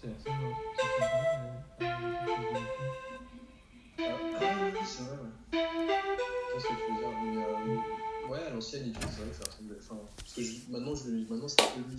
c'est ça, c'est Ah oui, c'est vrai, ouais. Ce que tu veux dire, ouais, à l'ancienne, il utilisait ça. Enfin, parce que je, maintenant, je, maintenant, c'est